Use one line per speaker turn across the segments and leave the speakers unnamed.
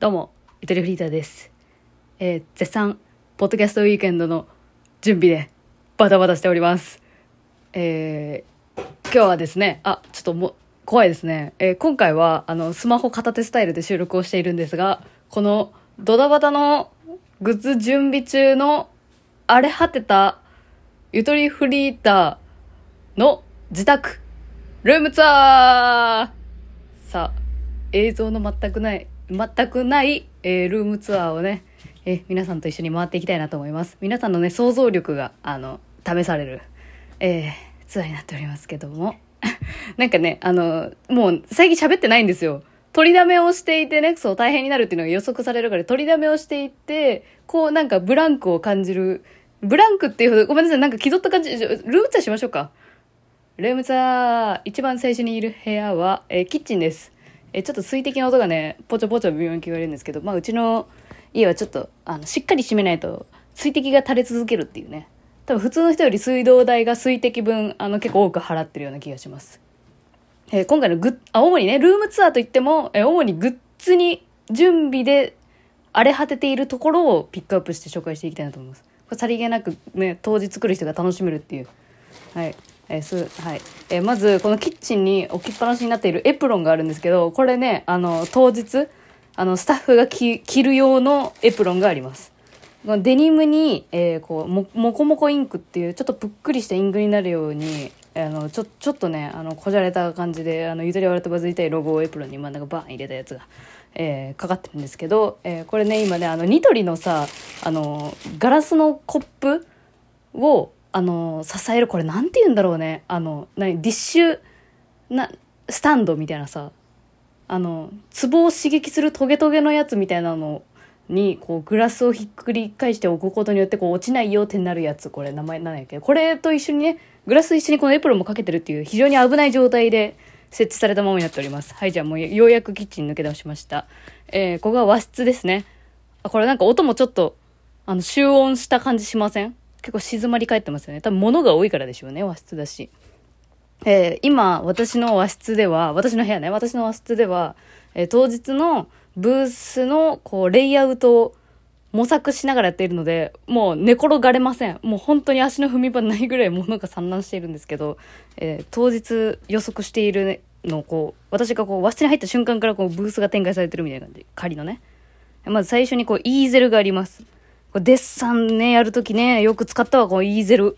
どうも、ゆとりフリーターです。えー絶賛、ポッドキャストウィークエンドの準備でバタバタしております。えー今日はですね、あ、ちょっとも、怖いですね。えー今回は、あの、スマホ片手スタイルで収録をしているんですが、この、ドタバタのグッズ準備中の荒れ果てたゆとりフリーターの自宅、ルームツアーさあ、映像の全くない、全くない、えールームツアーをね、え皆さんと一緒に回っていきたいなと思います。皆さんのね、想像力が、あの、試される、えーツアーになっておりますけども。なんかね、あの、もう最近喋ってないんですよ。取りだめをしていてね、そう大変になるっていうのが予測されるから、取りだめをしていって、こうなんかブランクを感じる。ブランクっていうほど、ごめんなさい、なんか気取った感じ、ルームツアーしましょうか。ルームツアー、一番最初にいる部屋は、えーキッチンです。えちょっと水滴の音がね、ポチョポチョ微妙に聞こえるんですけど、まあ、うちの家はちょっと、あの、しっかり閉めないと、水滴が垂れ続けるっていうね。多分普通の人より水道代が水滴分、あの、結構多く払ってるような気がします。えー今回のグッ、あ、主にね、ルームツアーといっても、えー主にグッズに準備で荒れ果てているところをピックアップして紹介していきたいなと思います。これさりげなくね、当日来る人が楽しめるっていう。はい。えーす、はい。えーまず、このキッチンに置きっぱなしになっているエプロンがあるんですけど、これね、あの、当日、あの、スタッフが着る用のエプロンがあります。このデニムに、えーこうももこもこインクっていうちょっとぷっくりしたインクになるようにあのちょちょっとねあのこじゃれた感じであのゆとり笑ってバズりたいロゴをエプロンに真ん中バーン入れたやつが、えーかかってるんですけど、えーこれね今ねあのニトリのさあのガラスのコップをあの支えるこれなんて言うんだろうね。あの何ディッシュなスタンドみたいなさ。あの壺を刺激するトゲトゲのやつみたいなのにこうグラスをひっくり返して置くことによってこう落ちないよってなるやつこれ名前なんやけ？どこれと一緒にねグラス一緒にこのエプロンもかけてるっていう非常に危ない状態で設置されたままになっております。はいじゃあもうようやくキッチン抜け出しました。えー、ここが和室ですね。あこれなんか音もちょっとあの集音した感じしません？結構静まり返ってますよね多分物が多いからでしょうね和室だしえー今、私の和室では、私の部屋ね、私の和室では、えー当日のブースの、こう、レイアウトを模索しながらやっているので、もう寝転がれません。もう本当に足の踏み場ないぐらい 物が散乱しているんですけど、えー当日予測しているのを、こう、私がこう、和室に入った瞬間からこう、ブースが展開されてるみたいな感じ。仮のね。まず最初にこう、イーゼルがあります。デッサンね、やるときね、よく使ったわ、このイーゼル。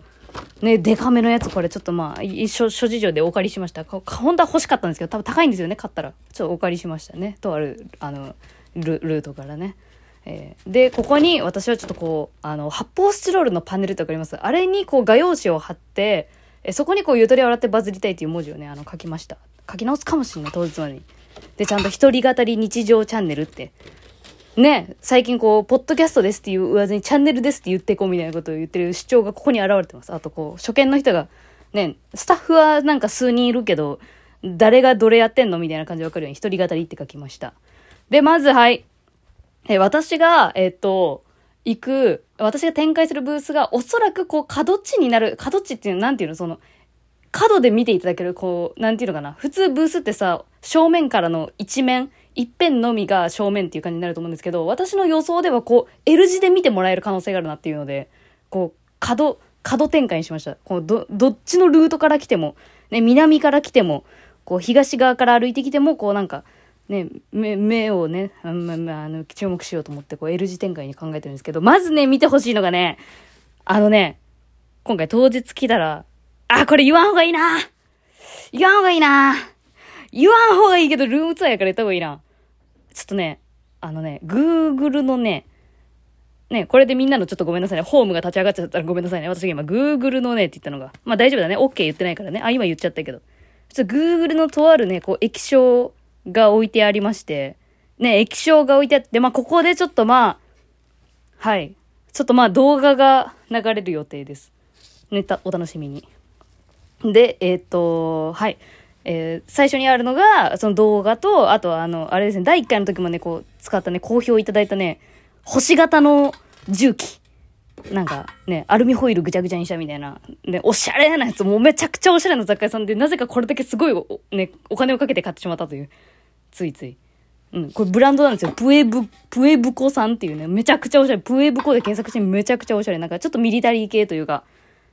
ね、デカめのやつ、これちょっとまあ、い諸諸事情でお借りしました。本当は欲しかったんですけど、多分高いんですよね、買ったら。ちょっとお借りしましたね。とある、あの、ルルートからね。えーで、ここに私はちょっとこう、あの、発泡スチロールのパネルってわかりますあれにこう画用紙を貼って、えそこにこう、ゆとりを洗ってバズりたいという文字をね、あの、書きました。書き直すかもしれない、当日までに。で、ちゃんと一人語り日常チャンネルってね、最近こう、ポッドキャストですって言わずに、チャンネルですって言ってこうみたいなことを言ってる主張がここに現れてます。あとこう、初見の人が、ね、スタッフはなんか数人いるけど、誰がどれやってんのみたいな感じでわかるように、一人語りって書きました。で、まずはい。え、私が、えっと、行く、私が展開するブースが、おそらくこう、角地になる、角地っていうの、なんていうの、その、角で見ていただける、こう、なんていうのかな？普通ブースってさ、正面からの一面、一辺のみが正面っていう感じになると思うんですけど、私の予想ではこう、L 字で見てもらえる可能性があるなっていうので、こう、角、角展開にしました。こう、ど、どっちのルートから来ても、ね、南から来ても、こう、東側から歩いてきても、こうなんか、ね、目、目をね、あままあの、注目しようと思って、こう、L 字展開に考えてるんですけど、まずね、見てほしいのがね、あのね、今回当日来たら、あ、これ言わん方がいいな言わん方がいいな言わん方がいいけど、ルームツアーやから言った方がいいな。ちょっとね、あのね、Google のね、ね、これでみんなのちょっとごめんなさいね。ホームが立ち上がっちゃったらごめんなさいね。私が今 Google のねって言ったのが。まあ大丈夫だね。OK 言ってないからね。あ、今言っちゃったけど。ちょっと Google のとあるね、こう液晶が置いてありまして、ね、液晶が置いてあって、まあここでちょっとまあ、はい。ちょっとまあ動画が流れる予定です。ネタ、お楽しみに。で、えっ、と、はい。えー最初にあるのが、その動画と、あとあの、あれですね、第1回の時もね、こう、使ったね、好評いただいたね、星型の重機。なんかね、アルミホイルぐちゃぐちゃにしたみたいな、ね、おしゃれなやつ、もうめちゃくちゃおしゃれな雑貨屋さんで、なぜかこれだけすごいお、ね、お金をかけて買ってしまったという、ついつい。うん、これブランドなんですよ。プエブ、プエブコさんっていうね、めちゃくちゃおしゃれ。プエブコで検索してめちゃくちゃおしゃれ。なんかちょっとミリタリー系というか、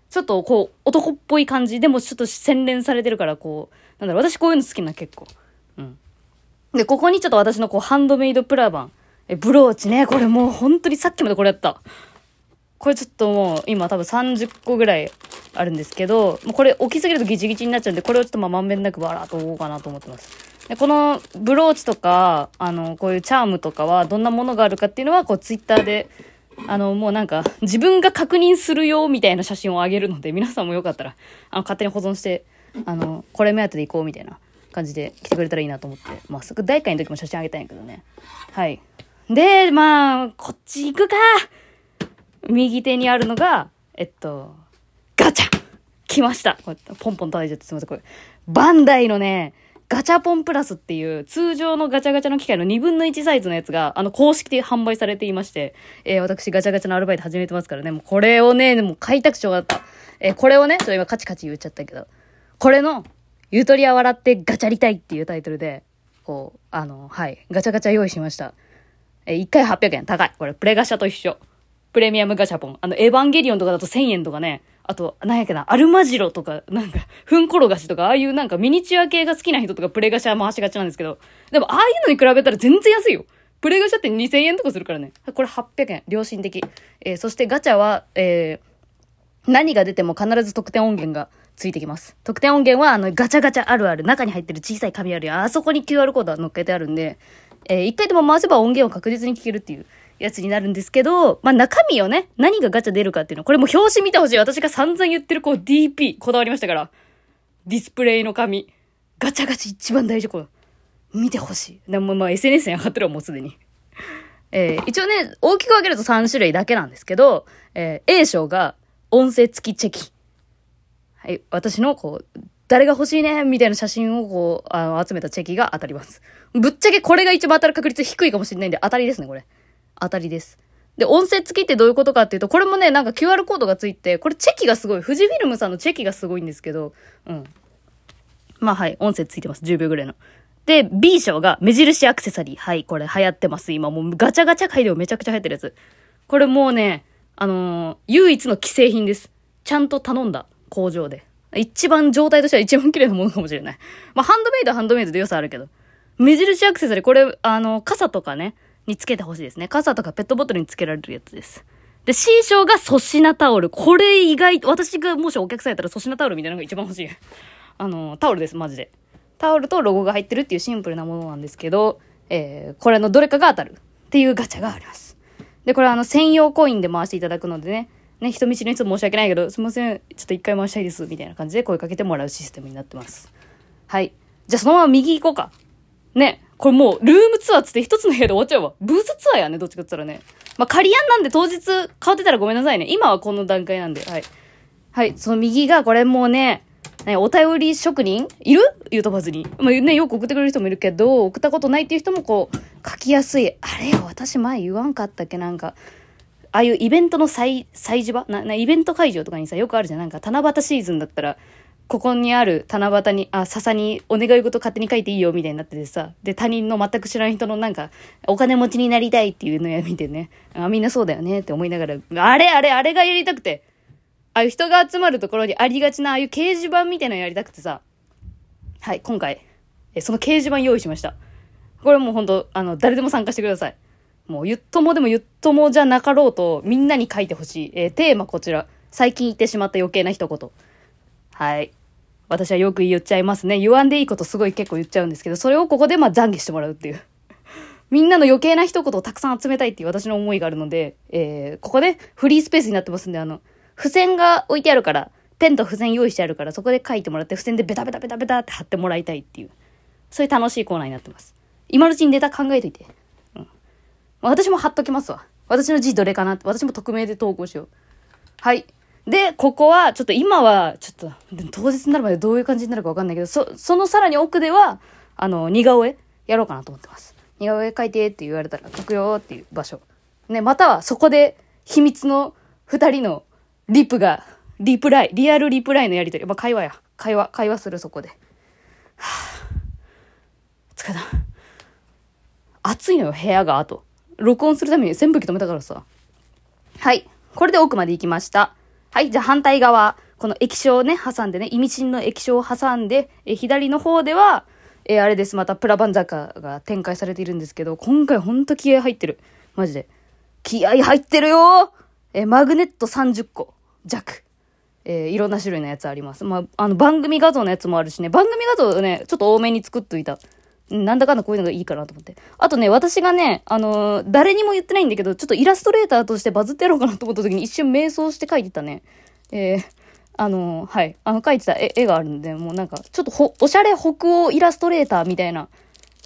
ちょっとこう、男っぽい感じ。でもちょっと洗練されてるから、こう、なんだろう、私こういうの好きな結構。うん。で、ここにちょっと私のこう、ハンドメイドプラバン。え、ブローチね。これもう本当にさっきまでこれやった。これちょっともう、今多分30個ぐらいあるんですけど、もうこれ置きすぎるとギチギチになっちゃうんで、これをちょっとまあまんべんなくバラーと置こうかなと思ってます。で、このブローチとか、あの、こういうチャームとかはどんなものがあるかっていうのは、こうツイッターで、あの、もうなんか、自分が確認するよ、みたいな写真をあげるので、皆さんもよかったら、あの、勝手に保存して、あの、これ目当てで行こう、みたいな感じで来てくれたらいいなと思って。まあ、すぐ大会の時も写真あげたんやけどね。はい。で、まあ、こっち行くか右手にあるのが、えっと、ガチャ来ましたこうやってポンポン叩いちゃってすみません、これ。バンダイのね、ガチャポンプラスっていう通常のガチャガチャの機械の2分の1サイズのやつが、あの、公式で販売されていまして、えー、私ガチャガチャのアルバイト始めてますからね、もうこれをね、でも買いたくしょうがった。えー、これをね、ちょっと今カチカチ言っちゃったけど、これの、ゆとりは笑ってガチャりたいっていうタイトルで、こう、あの、はい、ガチャガチャ用意しました。えー、1回800円、高い。これ、プレガシャと一緒。プレミアムガチャポン。あの、エヴァンゲリオンとかだと1000円とかね、あと、なんやっけな、アルマジロとか、なんか、ふん転がしとか、ああいうなんかミニチュア系が好きな人とかプレガシャ回しがちなんですけど、でもああいうのに比べたら全然安いよ。プレガシャって2000円とかするからね。これ800円。良心的。えー、そしてガチャは、えー、何が出ても必ず特典音源がついてきます。特典音源は、あの、ガチャガチャあるある、中に入ってる小さい紙あるやあそこに QR コードが載っけてあるんで、えー、一回でも回せば音源を確実に聞けるっていうやつになるんですけど、まあ、中身をね、何がガチャ出るかっていうの、これも表紙見てほしい。私が散々言ってるこう DP、こだわりましたから。ディスプレイの紙。ガチャガチャ一番大事、これ。見てほしい。でもまあ SNS に上がってるわ、もうすでに。えー、一応ね、大きく分けると3種類だけなんですけど、えー、A 賞が音声付きチェキ。はい、私のこう、誰が欲しいねみたいな写真をこう、あの、集めたチェキが当たります。ぶっちゃけこれが一番当たる確率低いかもしれないんで当たりですね、これ。当たりです。で、音声付きってどういうことかっていうと、これもね、なんか QR コードがついて、これチェキがすごい。富士フィルムさんのチェキがすごいんですけど、うん。まあはい、音声ついてます。10秒ぐらいの。で、B 賞が目印アクセサリー。はい、これ流行ってます。今もうガチャガチャ界でもめちゃくちゃ流行ってるやつ。これもうね、あのー、唯一の既製品です。ちゃんと頼んだ工場で。一番状態としては一番綺麗なものかもしれない。まあ、ハンドメイドはハンドメイドで良さあるけど。目印アクセサリー、これ、あの、傘とかね、につけてほしいですね。傘とかペットボトルにつけられるやつです。で、C 賞が粗品タオル。これ意外、私がもしお客さんやったら粗品タオルみたいなのが一番欲しい。あの、タオルです、マジで。タオルとロゴが入ってるっていうシンプルなものなんですけど、えー、これのどれかが当たるっていうガチャがあります。で、これあの、専用コインで回していただくのでね、ね、人見知りの人申し訳ないけど、すいません、ちょっと一回回したいです、みたいな感じで声かけてもらうシステムになってます。はい。じゃあそのまま右行こうか。ね。これもう、ルームツアーっつって一つの部屋で終わっちゃうわ。ブースツアーやね、どっちかって言ったらね。まあ、仮案なんで当日変わってたらごめんなさいね。今はこの段階なんで。はい。はい、その右が、これもうね、ね、お便り職人？いる？言うとばずに。まあ、ね、よく送ってくれる人もいるけど、送ったことないっていう人もこう、書きやすい。あれよ、私前言わんかったっけ？なんか、ああいうイベントの祭、祭事場？な、な、イベント会場とかにさ、よくあるじゃん。なんか、七夕シーズンだったら、ここにある七夕に、あ、笹にお願い事勝手に書いていいよみたいになっててさ、で、他人の全く知らない人のなんか、お金持ちになりたいっていうのや見てね、あ、みんなそうだよねって思いながら、あれあれあれがやりたくて、ああいう人が集まるところにありがちなああいう掲示板みたいなのやりたくてさ、はい、今回、えその掲示板用意しました。これもうほんと、あの、誰でも参加してください。もう、ゆっともでもゆっともじゃなかろうと、みんなに書いてほしい。えー、テーマこちら。最近言ってしまった余計な一言。はい。私はよく言っちゃいますね。言わんでいいことすごい結構言っちゃうんですけど、それをここでまあ懺悔してもらうっていう。みんなの余計な一言をたくさん集めたいっていう私の思いがあるので、えー、ここでフリースペースになってますんで、あの、付箋が置いてあるから、ペンと付箋用意してあるから、そこで書いてもらって、付箋でベタベタベタベタって貼ってもらいたいっていう、そういう楽しいコーナーになってます。今のうちにネタ考えといて。私も貼っときますわ。私の字どれかなって、私も匿名で投稿しよう。はい。で、ここは、ちょっと今は、ちょっと、当日になるまでどういう感じになるかわかんないけど、そ、そのさらに奥では、あの、似顔絵やろうかなと思ってます。似顔絵描いてって言われたら描くよっていう場所。ね、またはそこで秘密の二人のリプが、リプライ、リアルリプライのやりとり。まあ、会話や。会話、会話するそこで。はぁ、疲れた。暑いのよ、部屋が、あと。録音するために扇風機止めたからさ。はい。これで奥まで行きました。はい。じゃあ反対側。この液晶をね、挟んでね、意味深の液晶を挟んで、え左の方では、えあれです。またプラバン坂が展開されているんですけど、今回ほんと気合入ってる。マジで。気合入ってるよえマグネット30個弱。えー、いろんな種類のやつあります。まあ、あの、番組画像のやつもあるしね、番組画像ね、ちょっと多めに作っといた。なんだかんだこういうのがいいかなと思って。あとね、私がね、あのー、誰にも言ってないんだけど、ちょっとイラストレーターとしてバズってやろうかなと思った時に一瞬瞑想して書いてたね。えー、あのー、はい。あの、書いてた絵があるんで、もうなんか、ちょっとほ、おしゃれ北欧イラストレーターみたいな、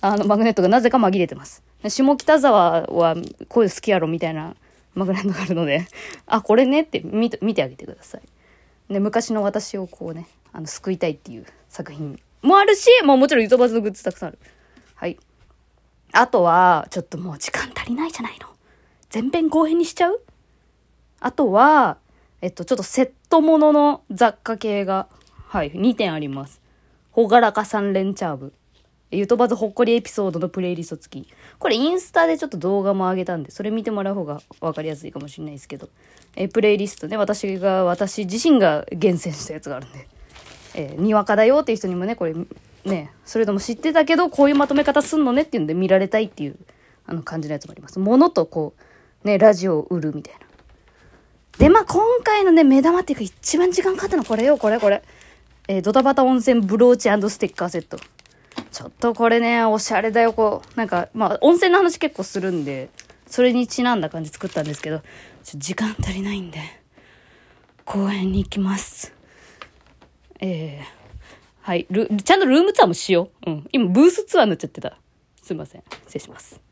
あの、マグネットがなぜか紛れてます。下北沢はこういう好きやろみたいなマグネットがあるので、あ、これねって見て、見てあげてください。で、昔の私をこうね、あの、救いたいっていう作品もあるし、もうもちろんゆとばずのグッズたくさんある。はい。あとは、ちょっともう時間足りないじゃないの。前編後編にしちゃう？あとは、えっと、ちょっとセットものの雑貨系が、はい、2点あります。ほがらか三連チャーブ。ゆとばずほっこりエピソードのプレイリスト付き。これインスタでちょっと動画も上げたんで、それ見てもらう方が分かりやすいかもしれないですけど。えプレイリストね、私が、私自身が厳選したやつがあるんで。えー、にわかだよっていう人にもね、これ、ね、それとも知ってたけど、こういうまとめ方すんのねっていうんで見られたいっていう、あの感じのやつもあります。ものとこう、ね、ラジオを売るみたいな。で、まあ、今回のね、目玉っていうか一番時間かかったのこれよ、これ、これ。えー、ドタバタ温泉ブローチステッカーセット。ちょっとこれね、おしゃれだよ、こう。なんか、まあ、温泉の話結構するんで、それにちなんだ感じ作ったんですけど、ちょ時間足りないんで、公園に行きます。えー、はい。ちゃんとルームツアーもしよう。うん。今、ブースツアーになっちゃってた。すいません。失礼します。